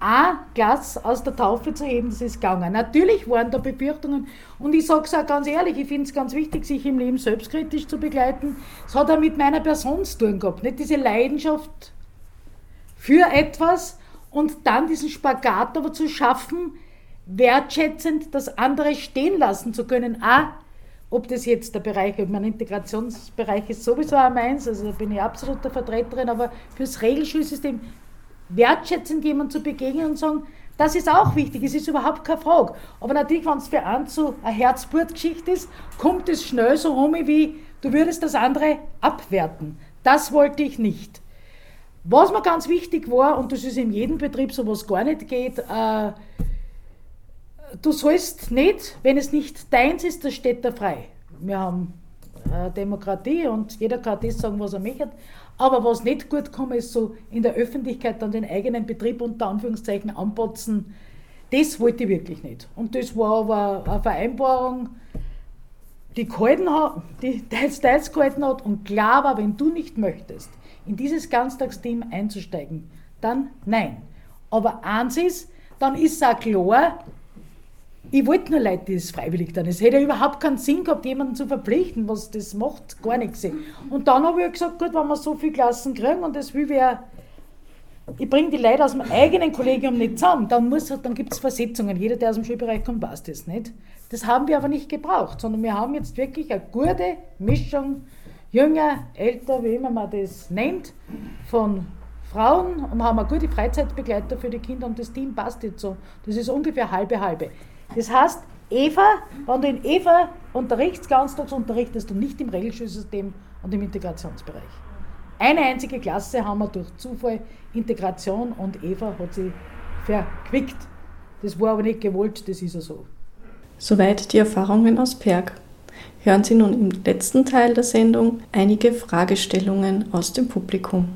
ein Glas aus der Taufe zu heben, das ist gegangen. Natürlich waren da Befürchtungen und ich sage es auch ganz ehrlich, ich finde es ganz wichtig, sich im Leben selbstkritisch zu begleiten. Es hat auch mit meiner Person zu tun gehabt, nicht diese Leidenschaft für etwas und dann diesen Spagat aber zu schaffen, wertschätzend das andere stehen lassen zu können. Ah, ob das jetzt der Bereich, mein Integrationsbereich ist sowieso auch meins, also da bin ich absoluter Vertreterin, aber fürs Regelschulsystem wertschätzend jemand zu begegnen und sagen, das ist auch wichtig, es ist überhaupt keine Frage. Aber natürlich, wenn es für einen so eine Herzblutgeschichte ist, kommt es schnell so rum, wie du würdest das andere abwerten. Das wollte ich nicht. Was mir ganz wichtig war, und das ist in jedem Betrieb so, was gar nicht geht, äh, du sollst nicht, wenn es nicht deins ist, das steht da frei. Wir haben äh, Demokratie und jeder kann das sagen, was er möchte. Aber was nicht gut kommt, ist so in der Öffentlichkeit dann den eigenen Betrieb unter Anführungszeichen anpotzen. Das wollte ich wirklich nicht. Und das war aber eine Vereinbarung, die, gehalten hat, die teils, teils gehalten hat und klar war, wenn du nicht möchtest, in dieses Ganztagsteam einzusteigen, dann nein. Aber eins ist, dann ist es auch klar, ich wollte nur Leute, die es freiwillig dann. Es hätte ja überhaupt keinen Sinn gehabt, jemanden zu verpflichten, was das macht, gar nichts. Und dann habe ich gesagt, gut, wenn wir so viele Klassen kriegen und das will wer, ich bringe die Leute aus dem eigenen Kollegium nicht zusammen, dann, dann gibt es Versetzungen. Jeder, der aus dem Schulbereich kommt, weiß das nicht. Das haben wir aber nicht gebraucht, sondern wir haben jetzt wirklich eine gute Mischung, jünger, älter, wie immer man das nennt, von Frauen und haben eine gute Freizeitbegleiter für die Kinder und das Team passt jetzt so. Das ist ungefähr halbe halbe. Das heißt, Eva, wenn du in Eva unterrichtest, ganztags unterrichtest du nicht im Regelschulsystem und im Integrationsbereich. Eine einzige Klasse haben wir durch Zufall Integration und Eva hat sie verquickt. Das war aber nicht gewollt, das ist ja so. Soweit die Erfahrungen aus Perg. Hören Sie nun im letzten Teil der Sendung einige Fragestellungen aus dem Publikum.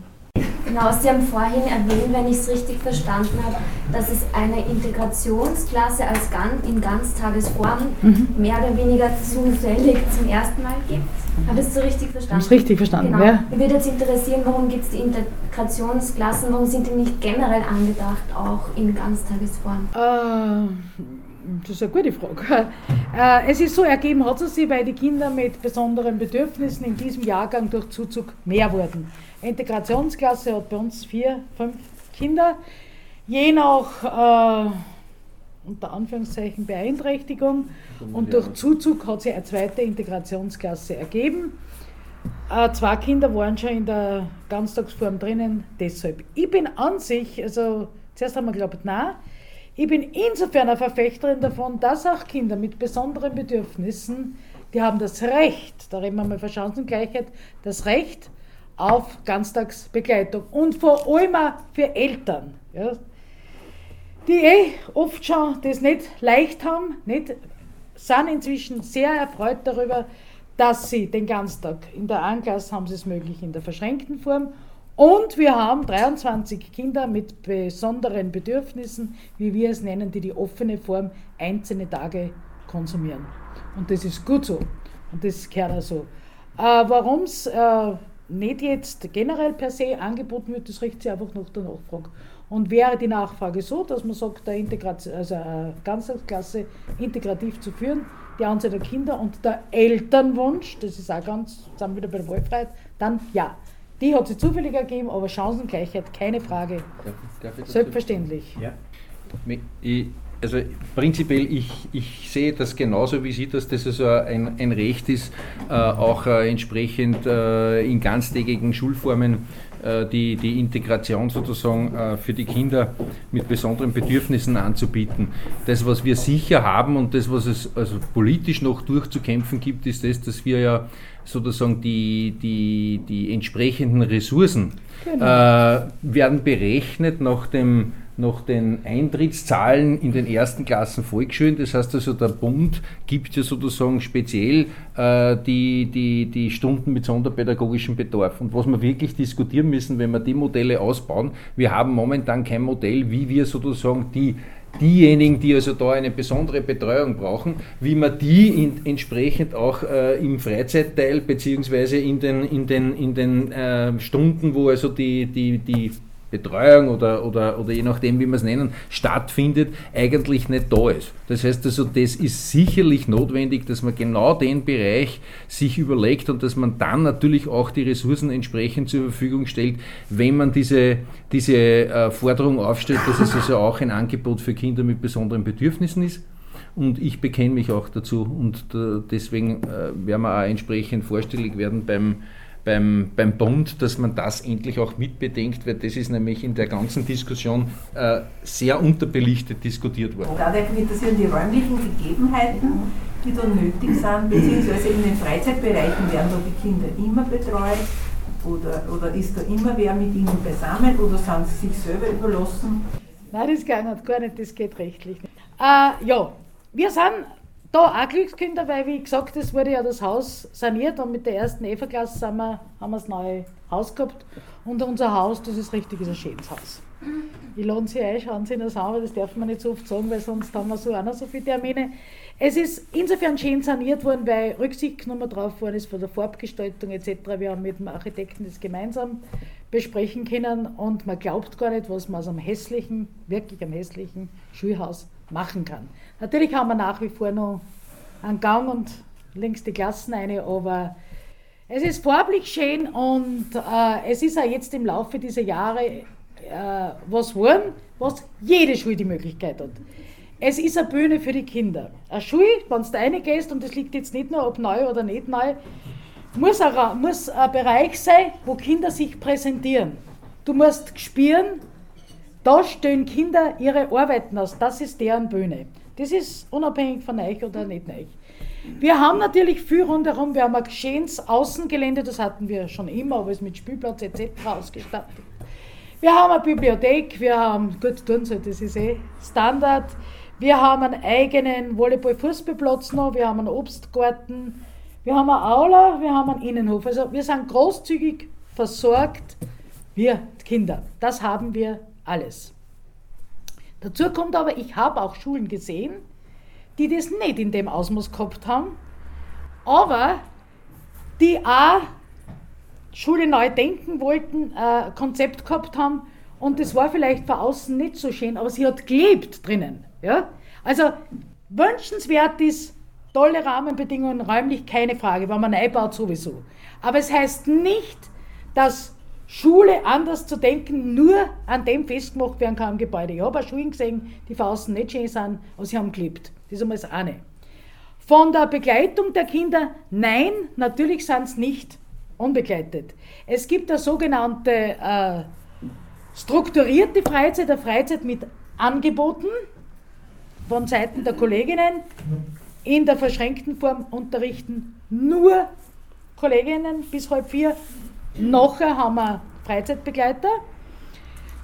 Genau, Sie haben vorhin erwähnt, wenn ich es richtig verstanden habe, dass es eine Integrationsklasse als ganz, in Ganztagesform mhm. mehr oder weniger zufällig zum ersten Mal gibt. Habe ich es so richtig verstanden? Ich richtig verstanden, genau. ja. Mich würde jetzt interessieren, warum gibt es die Integrationsklassen, warum sind die nicht generell angedacht, auch in Ganztagesform? Äh, das ist eine gute Frage. Äh, es ist so, ergeben hat es sich, weil die Kinder mit besonderen Bedürfnissen in diesem Jahrgang durch Zuzug mehr wurden. Integrationsklasse hat bei uns vier, fünf Kinder. Je nach äh, unter Anführungszeichen Beeinträchtigung und durch Zuzug hat sich eine zweite Integrationsklasse ergeben. Äh, zwei Kinder waren schon in der Ganztagsform drinnen, deshalb. Ich bin an sich, also zuerst haben wir geglaubt, nein, ich bin insofern eine Verfechterin davon, dass auch Kinder mit besonderen Bedürfnissen, die haben das Recht, da reden wir mal von Chancengleichheit, das Recht auf Ganztagsbegleitung und vor allem auch für Eltern, ja, die eh oft schon das nicht leicht haben, nicht, sind inzwischen sehr erfreut darüber, dass sie den Ganztag in der A-Klasse haben sie es möglich in der verschränkten Form und wir haben 23 Kinder mit besonderen Bedürfnissen, wie wir es nennen, die die offene Form einzelne Tage konsumieren. Und das ist gut so. Und das gehört auch so. Äh, Warum es äh, nicht jetzt generell per se angeboten wird, das richtet sich einfach nach der Nachfrage. Und wäre die Nachfrage so, dass man sagt, der also eine Ganztagsklasse integrativ zu führen, die Anzahl der Kinder und der Elternwunsch, das ist auch ganz, sind wir wieder bei der Wahlfreiheit, dann ja. Die hat sie zufällig ergeben, aber Chancengleichheit, keine Frage. Darf, darf Selbstverständlich. Ja. Ich, also prinzipiell, ich, ich sehe das genauso wie Sie, dass das also ein, ein Recht ist, äh, auch äh, entsprechend äh, in ganztägigen Schulformen äh, die, die Integration sozusagen äh, für die Kinder mit besonderen Bedürfnissen anzubieten. Das, was wir sicher haben und das, was es also politisch noch durchzukämpfen gibt, ist das, dass wir ja sozusagen die, die, die entsprechenden Ressourcen genau. äh, werden berechnet nach dem nach den Eintrittszahlen in den ersten Klassen Volksschulen. Das heißt also, der Bund gibt ja sozusagen speziell äh, die, die, die Stunden mit sonderpädagogischem Bedarf. Und was wir wirklich diskutieren müssen, wenn wir die Modelle ausbauen, wir haben momentan kein Modell, wie wir sozusagen die diejenigen, die also da eine besondere Betreuung brauchen, wie man die in, entsprechend auch äh, im Freizeitteil beziehungsweise in den, in den, in den äh, Stunden, wo also die, die, die Betreuung oder, oder, oder je nachdem, wie wir es nennen, stattfindet, eigentlich nicht da ist. Das heißt also, das ist sicherlich notwendig, dass man genau den Bereich sich überlegt und dass man dann natürlich auch die Ressourcen entsprechend zur Verfügung stellt, wenn man diese, diese äh, Forderung aufstellt, dass es also auch ein Angebot für Kinder mit besonderen Bedürfnissen ist. Und ich bekenne mich auch dazu und äh, deswegen äh, werden wir auch entsprechend vorstellig werden beim beim, beim Bund, dass man das endlich auch mitbedenkt, weil das ist nämlich in der ganzen Diskussion äh, sehr unterbelichtet diskutiert worden. Da interessieren die räumlichen Gegebenheiten, die da nötig sind, beziehungsweise in den Freizeitbereichen werden da die Kinder immer betreut oder, oder ist da immer wer mit ihnen beisammen oder sind sie sich selber überlassen? Nein, das geht nicht, gar nicht, das geht rechtlich nicht. Äh, ja, wir sind da auch Glückskinder, weil wie gesagt, es wurde ja das Haus saniert und mit der ersten Eva-Klasse haben wir, das neue Haus gehabt. Und unser Haus, das ist richtig ist ein schönes Haus. Ich lade Sie ein, schauen Sie das an, aber das darf man nicht so oft sagen, weil sonst haben wir so auch noch so viele Termine. Es ist insofern schön saniert worden, weil Rücksicht genommen drauf worden ist von der Farbgestaltung etc. Wir haben mit dem Architekten das gemeinsam besprechen können und man glaubt gar nicht, was man aus einem hässlichen, wirklich einem hässlichen Schulhaus machen kann. Natürlich haben wir nach wie vor noch einen Gang und links die Klassen eine, aber es ist farblich schön und äh, es ist auch jetzt im Laufe dieser Jahre äh, was geworden, was jede Schule die Möglichkeit hat. Es ist eine Bühne für die Kinder. Eine Schule, wenn du da reingehst, und das liegt jetzt nicht nur ob neu oder nicht neu, muss ein, muss ein Bereich sein, wo Kinder sich präsentieren. Du musst spüren, da stellen Kinder ihre Arbeiten aus, das ist deren Bühne. Das ist unabhängig von euch oder nicht euch. Wir haben natürlich viel rundherum, wir haben ein schönes Außengelände, das hatten wir schon immer, aber ist mit Spielplatz etc. ausgestattet. Wir haben eine Bibliothek, wir haben, gut, tun Sie, das ist eh Standard. Wir haben einen eigenen Volleyball-Fußballplatz noch, wir haben einen Obstgarten, wir haben eine Aula, wir haben einen Innenhof. Also wir sind großzügig versorgt, wir Kinder. Das haben wir alles. Dazu kommt aber, ich habe auch Schulen gesehen, die das nicht in dem Ausmaß gehabt haben, aber die auch Schule neu denken wollten, äh, Konzept gehabt haben und das war vielleicht von außen nicht so schön, aber sie hat gelebt drinnen. Ja? Also wünschenswert ist tolle Rahmenbedingungen, räumlich keine Frage, wenn man neu baut sowieso. Aber es heißt nicht, dass Schule anders zu denken, nur an dem festgemacht werden kann im Gebäude. Ich habe auch Schulen gesehen, die von außen nicht schön sind, aber sie haben gelebt. Das ist einmal das eine. Von der Begleitung der Kinder, nein, natürlich sind sie nicht unbegleitet. Es gibt eine sogenannte äh, strukturierte Freizeit, eine Freizeit mit Angeboten von Seiten der Kolleginnen. In der verschränkten Form unterrichten nur Kolleginnen bis halb vier Nachher haben wir Freizeitbegleiter.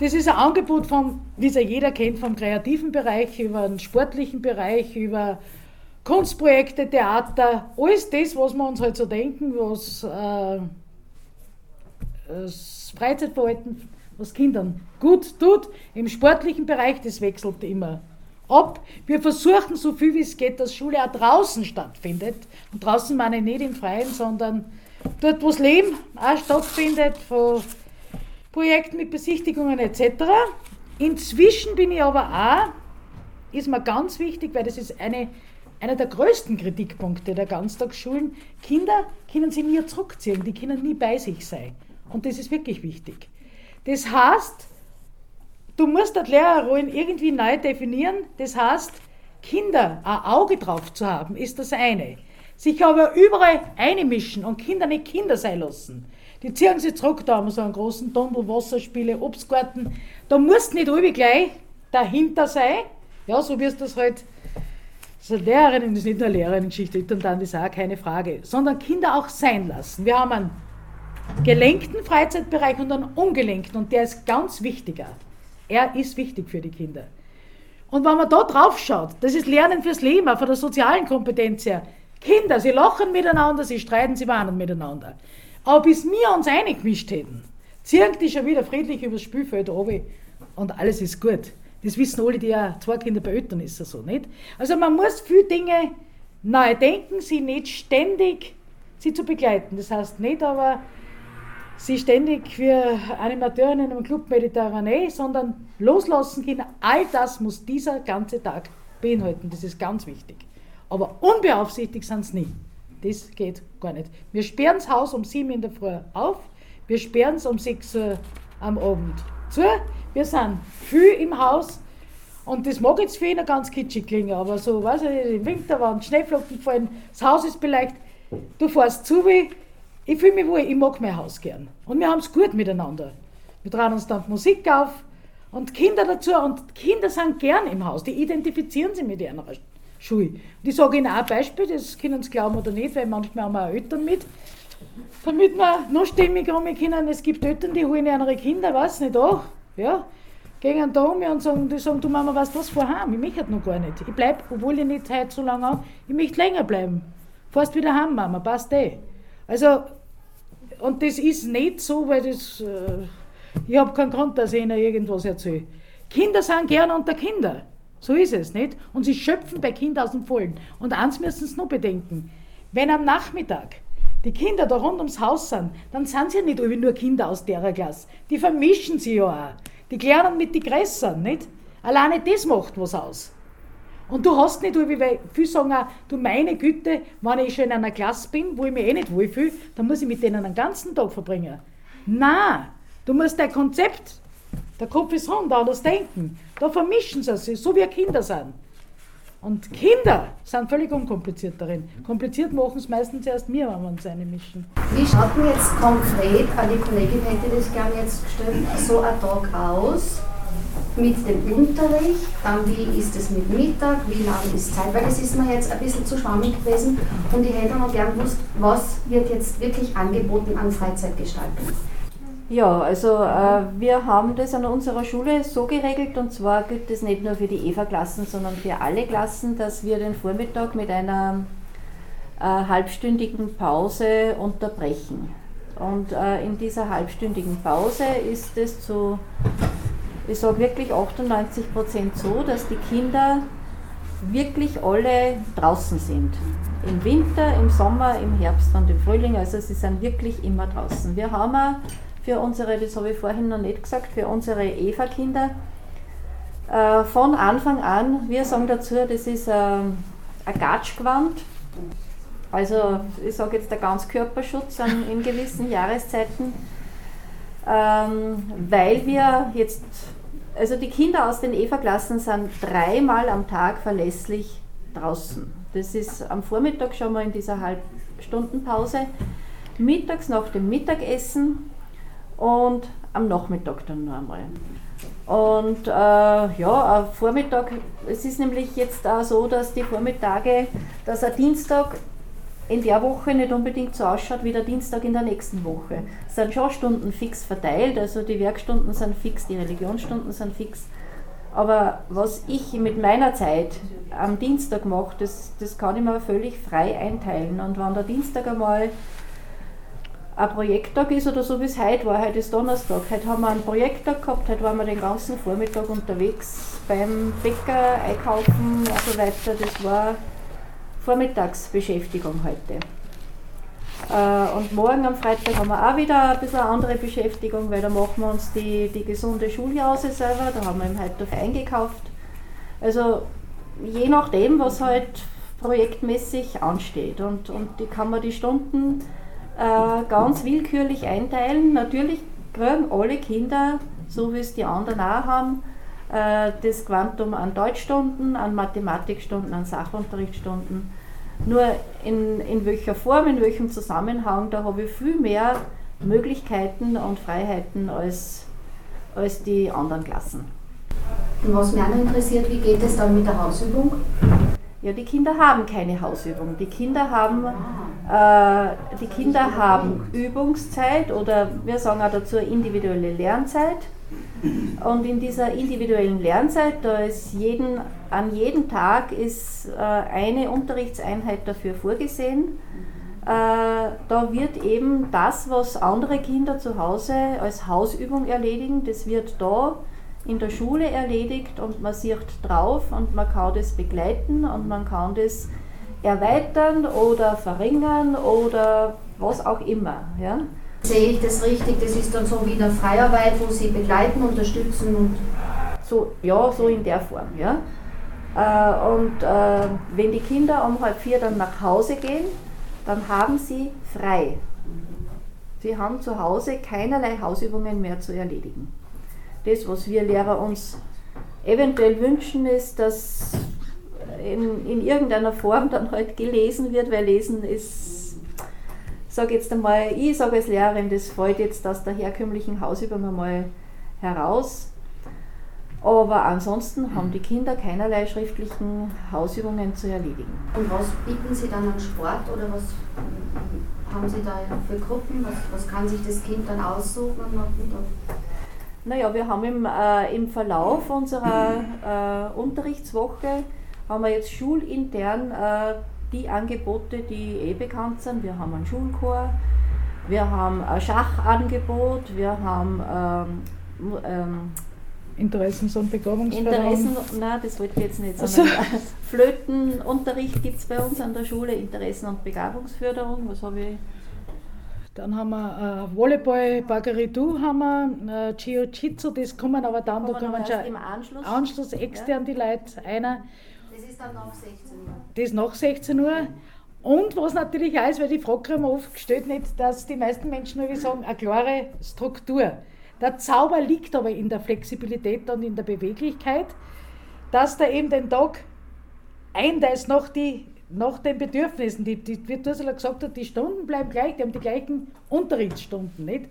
Das ist ein Angebot von, wie es ja jeder kennt, vom kreativen Bereich über den sportlichen Bereich, über Kunstprojekte, Theater, alles das, was wir uns halt so denken, was äh, das Freizeitverhalten, was Kindern gut tut. Im sportlichen Bereich, das wechselt immer ab. Wir versuchen so viel wie es geht, dass Schule auch draußen stattfindet. Und draußen meine ich nicht im Freien, sondern dort wo das Leben auch stattfindet, von Projekten mit Besichtigungen etc. Inzwischen bin ich aber auch, ist mir ganz wichtig, weil das ist eine, einer der größten Kritikpunkte der Ganztagsschulen, Kinder können sich nie zurückziehen, die können nie bei sich sein. Und das ist wirklich wichtig. Das heißt, du musst das Lehrerrollen irgendwie neu definieren. Das heißt, Kinder ein Auge drauf zu haben, ist das eine sich aber überall einmischen und Kinder nicht Kinder sein lassen. Die ziehen sich zurück, da haben wir so einen großen Tunnel, Wasserspiele, Obstgarten. Da musst du nicht alle gleich dahinter sein, ja, so wie es das halt, das ist eine Lehrerin, das ist nicht eine Lehrerin-Geschichte, und dann ist auch keine Frage, sondern Kinder auch sein lassen. Wir haben einen gelenkten Freizeitbereich und einen ungelenkten und der ist ganz wichtiger. Er ist wichtig für die Kinder. Und wenn man da drauf schaut, das ist Lernen fürs Leben, auch von der sozialen Kompetenz her, Kinder, sie lachen miteinander, sie streiten, sie warnen miteinander. Aber bis wir uns eingemischt hätten, ziehen die schon wieder friedlich übers Spielfeld runter und alles ist gut. Das wissen alle, die ja zwei Kinder bei Eltern ist so, nicht? Also man muss viele Dinge neu denken, sie nicht ständig sie zu begleiten. Das heißt nicht aber sie ständig wie Animateurin in einem Club Mediterranee, sondern loslassen können. All das muss dieser ganze Tag beinhalten. Das ist ganz wichtig. Aber unbeaufsichtigt sind sie nie. Das geht gar nicht. Wir sperren das Haus um 7 in der Früh auf, wir sperren es um 6 Uhr am Abend zu. Wir sind viel im Haus und das mag jetzt für ihn ganz kitschig klingen, aber so, weiß ich, im Winter waren Schneeflocken gefallen, das Haus ist vielleicht, du fährst zu wie, ich fühle mich wohl, ich mag mein Haus gern. Und wir haben es gut miteinander. Wir tragen uns dann Musik auf und Kinder dazu und Kinder sind gern im Haus, die identifizieren sich mit ihrer Schule. Und ich sage Ihnen auch ein Beispiel, das können Sie glauben oder nicht, weil manchmal haben wir auch Eltern mit, damit wir noch stimmig können. Es gibt Eltern, die holen ihre Kinder, weiß nicht, auch, ja, gehen da um und sagen, die sagen, du Mama, was das vorhaben? Ich möchte noch gar nicht. Ich bleibe, obwohl ich nicht heute so lange an, ich möchte länger bleiben. Fährst wieder heim, Mama, passt eh. Also, und das ist nicht so, weil das, äh, ich habe keinen Grund, dass ich ihnen irgendwas erzähle. Kinder sind gern unter Kinder. So ist es, nicht? Und sie schöpfen bei Kindern aus dem Vollen. Und eins müssen sie nur bedenken. Wenn am Nachmittag die Kinder da rund ums Haus sind, dann sind sie ja nicht nur Kinder aus der Klasse. Die vermischen sie ja auch. Die klären mit den Größeren, nicht? Alleine das macht was aus. Und du hast nicht, weil viele sagen auch, du meine Güte, wenn ich schon in einer Klasse bin, wo ich mich eh nicht wohlfühle, dann muss ich mit denen einen ganzen Tag verbringen. Na, du musst dein Konzept, der Kopf ist rund, anders denken. Da vermischen sie sich, so wie Kinder sind. Und Kinder sind völlig unkompliziert darin. Kompliziert machen es meistens erst mir, wenn wir uns eine mischen. Wie schaut denn jetzt konkret, an die Kollegin hätte das gerne jetzt gestellt, so ein Tag aus mit dem Unterricht? Dann wie ist es mit Mittag? Wie lange ist Zeit? Weil das ist mir jetzt ein bisschen zu schwammig gewesen und ich hätte noch gern gewusst, was wird jetzt wirklich angeboten an Freizeitgestaltung? Ja, also äh, wir haben das an unserer Schule so geregelt und zwar gilt das nicht nur für die EVA-Klassen, sondern für alle Klassen, dass wir den Vormittag mit einer äh, halbstündigen Pause unterbrechen. Und äh, in dieser halbstündigen Pause ist es zu, ich sage wirklich 98 Prozent so, dass die Kinder wirklich alle draußen sind. Im Winter, im Sommer, im Herbst und im Frühling, also sie sind wirklich immer draußen. Wir haben für unsere, das habe ich vorhin noch nicht gesagt, für unsere Eva-Kinder. Äh, von Anfang an, wir sagen dazu, das ist äh, ein Gatschgewand, also ich sage jetzt der Ganzkörperschutz an, in gewissen Jahreszeiten, ähm, weil wir jetzt, also die Kinder aus den Eva-Klassen sind dreimal am Tag verlässlich draußen. Das ist am Vormittag schon mal in dieser Halbstundenpause, mittags nach dem Mittagessen und am Nachmittag dann noch einmal. Und äh, ja, am Vormittag, es ist nämlich jetzt auch so, dass die Vormittage, dass ein Dienstag in der Woche nicht unbedingt so ausschaut wie der Dienstag in der nächsten Woche. Es sind schon Stunden fix verteilt, also die Werkstunden sind fix, die Religionsstunden sind fix. Aber was ich mit meiner Zeit am Dienstag mache, das, das kann ich mir völlig frei einteilen. Und wenn der Dienstag einmal ein Projekttag ist oder so wie es heute war, heute ist Donnerstag. Heute haben wir einen Projekttag gehabt, heute waren wir den ganzen Vormittag unterwegs beim Bäcker, einkaufen und so weiter. Das war Vormittagsbeschäftigung heute. Äh, und morgen am Freitag haben wir auch wieder ein bisschen eine andere Beschäftigung, weil da machen wir uns die, die gesunde Schuljause selber, da haben wir im Heidorf eingekauft. Also je nachdem, was halt projektmäßig ansteht. Und, und die kann man die Stunden äh, ganz willkürlich einteilen. Natürlich kriegen alle Kinder, so wie es die anderen auch haben, äh, das Quantum an Deutschstunden, an Mathematikstunden, an Sachunterrichtsstunden. Nur in, in welcher Form, in welchem Zusammenhang, da habe ich viel mehr Möglichkeiten und Freiheiten als, als die anderen Klassen. Und was mich auch interessiert, wie geht es dann mit der Hausübung? Ja, die Kinder haben keine Hausübung. Die Kinder haben, äh, die Kinder haben Übungszeit oder wir sagen auch dazu individuelle Lernzeit. Und in dieser individuellen Lernzeit, da ist jeden, an jedem Tag ist äh, eine Unterrichtseinheit dafür vorgesehen. Äh, da wird eben das, was andere Kinder zu Hause als Hausübung erledigen, das wird da in der Schule erledigt und man sieht drauf und man kann das begleiten und man kann das erweitern oder verringern oder was auch immer. Ja? Sehe ich das richtig? Das ist dann so wie eine Freiarbeit, wo Sie begleiten, unterstützen und. So, ja, so in der Form, ja. Äh, und äh, wenn die Kinder um halb vier dann nach Hause gehen, dann haben sie frei. Sie haben zu Hause keinerlei Hausübungen mehr zu erledigen. Das, was wir Lehrer uns eventuell wünschen, ist, dass in, in irgendeiner Form dann halt gelesen wird, weil Lesen ist, sage jetzt einmal, ich sage als Lehrerin, das fällt jetzt aus der herkömmlichen Hausübung einmal heraus. Aber ansonsten haben die Kinder keinerlei schriftlichen Hausübungen zu erledigen. Und was bieten Sie dann an Sport oder was haben Sie da für Gruppen? Was, was kann sich das Kind dann aussuchen? Naja, wir haben im, äh, im Verlauf unserer äh, Unterrichtswoche haben wir jetzt schulintern äh, die Angebote, die eh bekannt sind. Wir haben einen Schulchor, wir haben ein Schachangebot, wir haben ähm, ähm, Interessens- und Begabungsförderung. Interessen, nein, das wollte ich jetzt nicht sagen. Flötenunterricht gibt es bei uns an der Schule, Interessen- und Begabungsförderung. Was habe ich? Dann haben wir äh, Volleyball, Bagaridu haben wir, äh, Jiu-Jitsu, das kommen aber dann, da kommen schon im Anschluss. Anschluss extern die Leute einer. Das ist dann nach 16 Uhr. Das ist nach 16 Uhr. Und was natürlich auch ist, weil die Frage wir oft gestellt, nicht, dass die meisten Menschen nur sagen, eine klare Struktur. Der Zauber liegt aber in der Flexibilität und in der Beweglichkeit, dass da eben den Tag einteilt nach, die, nach den Bedürfnissen. Die, die, wie Ursula gesagt hat, die Stunden bleiben gleich, die haben die gleichen Unterrichtsstunden. Nicht?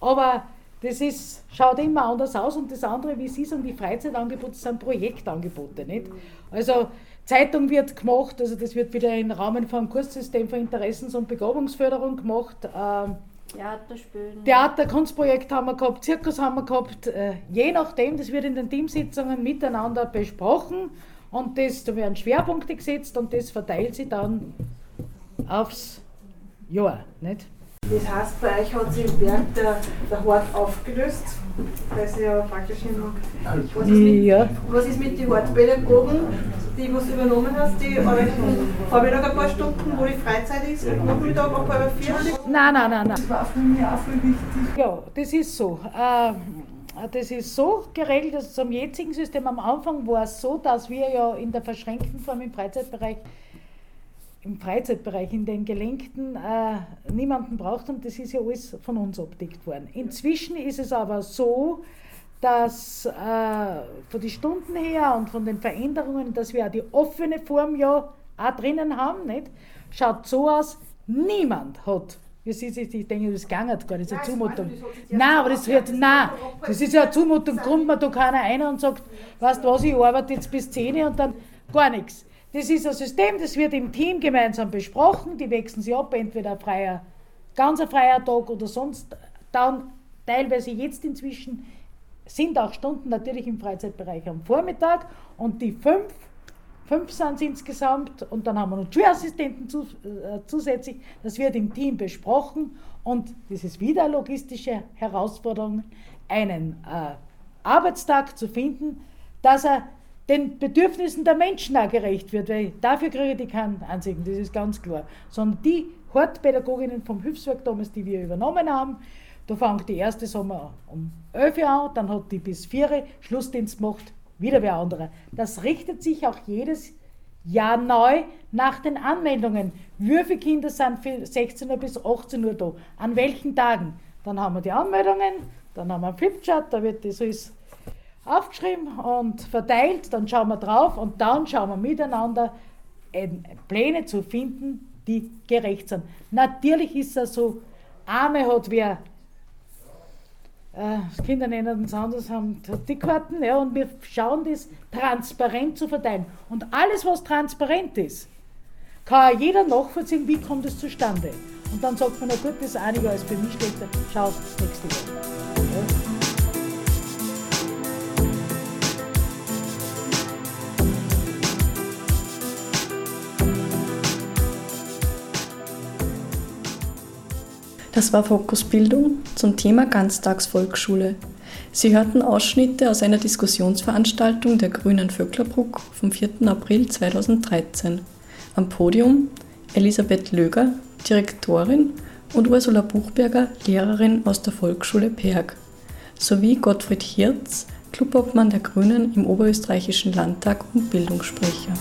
Aber das ist, schaut immer anders aus und das andere, wie Sie sagen, die Freizeitangebote sind Projektangebote. Nicht? Also Zeitung wird gemacht, also das wird wieder im Rahmen von einem Kurssystem für Interessens- und Begabungsförderung gemacht. Ähm, Theater spielen. Theater, Kunstprojekt haben wir gehabt, Zirkus haben wir gehabt. Äh, je nachdem, das wird in den Teamsitzungen miteinander besprochen und das, da werden Schwerpunkte gesetzt und das verteilt sich dann aufs Jahr. Nicht? Das heißt, bei euch hat sich Werk der, der Hort aufgelöst, weil sie ja praktisch immer. Was ist mit, Ja. was ist mit den Hortpädagogen, die du übernommen hast? Die arbeiten Vormittag ein paar Stunden, wo die Freizeit ist, und Nachmittag ab halb vier. Nein, nein, nein, nein. Das war für mich auch viel wichtig. Ja, das ist so. Äh, Das ist so geregelt, dass zum jetzigen System am Anfang war es so, dass wir ja in der verschränkten Form im Freizeitbereich, im Freizeitbereich, in den gelenkten, äh, niemanden braucht und das ist ja alles von uns abdeckt worden. Inzwischen ist es aber so, dass äh, von den Stunden her und von den Veränderungen, dass wir auch die offene Form ja auch drinnen haben, nicht? schaut so aus, niemand hat Sie sich ich denke, das ging halt gar nicht, das ist eine Zumutung. Nein, aber das wird, nein, das ist ja eine Zumutung, kommt mir da keiner ein und sagt, weißt du was, ich arbeite jetzt bis 10 Uhr und dann gar nichts. Das ist ein System, das wird im Team gemeinsam besprochen, die wechseln sich ab, entweder ein freier, ganz ein freier Tag oder sonst, dann teilweise jetzt inzwischen sind auch Stunden natürlich im Freizeitbereich am Vormittag und die fünf Fünf sind es insgesamt und dann haben wir noch Schulassistenten zu, äh, zusätzlich. Das wird im Team besprochen und das ist wieder eine logistische Herausforderung, einen äh, Arbeitstag zu finden, dass er den Bedürfnissen der Menschen auch gerecht wird, weil dafür kriege ich keinen einzigen, das ist ganz klar. Sondern die Hortpädagoginnen vom Hilfswerk damals, die wir übernommen haben, da fängt die erste Sommer um 11 Uhr an, dann hat die bis 4 Uhr Schlussdienst gemacht, wieder wer anderer. Das richtet sich auch jedes Jahr neu nach den Anmeldungen. Wie viele Kinder sind für 16 Uhr bis 18 Uhr da? An welchen Tagen? Dann haben wir die Anmeldungen, dann haben wir einen Flipchart, da wird das alles aufgeschrieben und verteilt, dann schauen wir drauf und dann schauen wir miteinander äh, Pläne zu finden, die gerecht sind. Natürlich ist es so, Arme hat wer das Kinder nennen es anders, haben die Karten, ja, und wir schauen das transparent zu verteilen. Und alles, was transparent ist, kann jeder nachvollziehen, wie kommt es zustande. Und dann sagt man, na gut, das ist einiger als für mich schlechter, schau das nächste Mal. Das war Fokus Bildung zum Thema Ganztagsvolksschule. Sie hörten Ausschnitte aus einer Diskussionsveranstaltung der Grünen Vöcklerbruck vom 4. April 2013. Am Podium Elisabeth Löger, Direktorin, und Ursula Buchberger, Lehrerin aus der Volksschule Perg, sowie Gottfried Hirz, Clubobmann der Grünen im Oberösterreichischen Landtag und Bildungssprecher.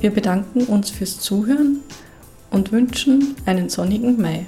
Wir bedanken uns fürs Zuhören und wünschen einen sonnigen Mai.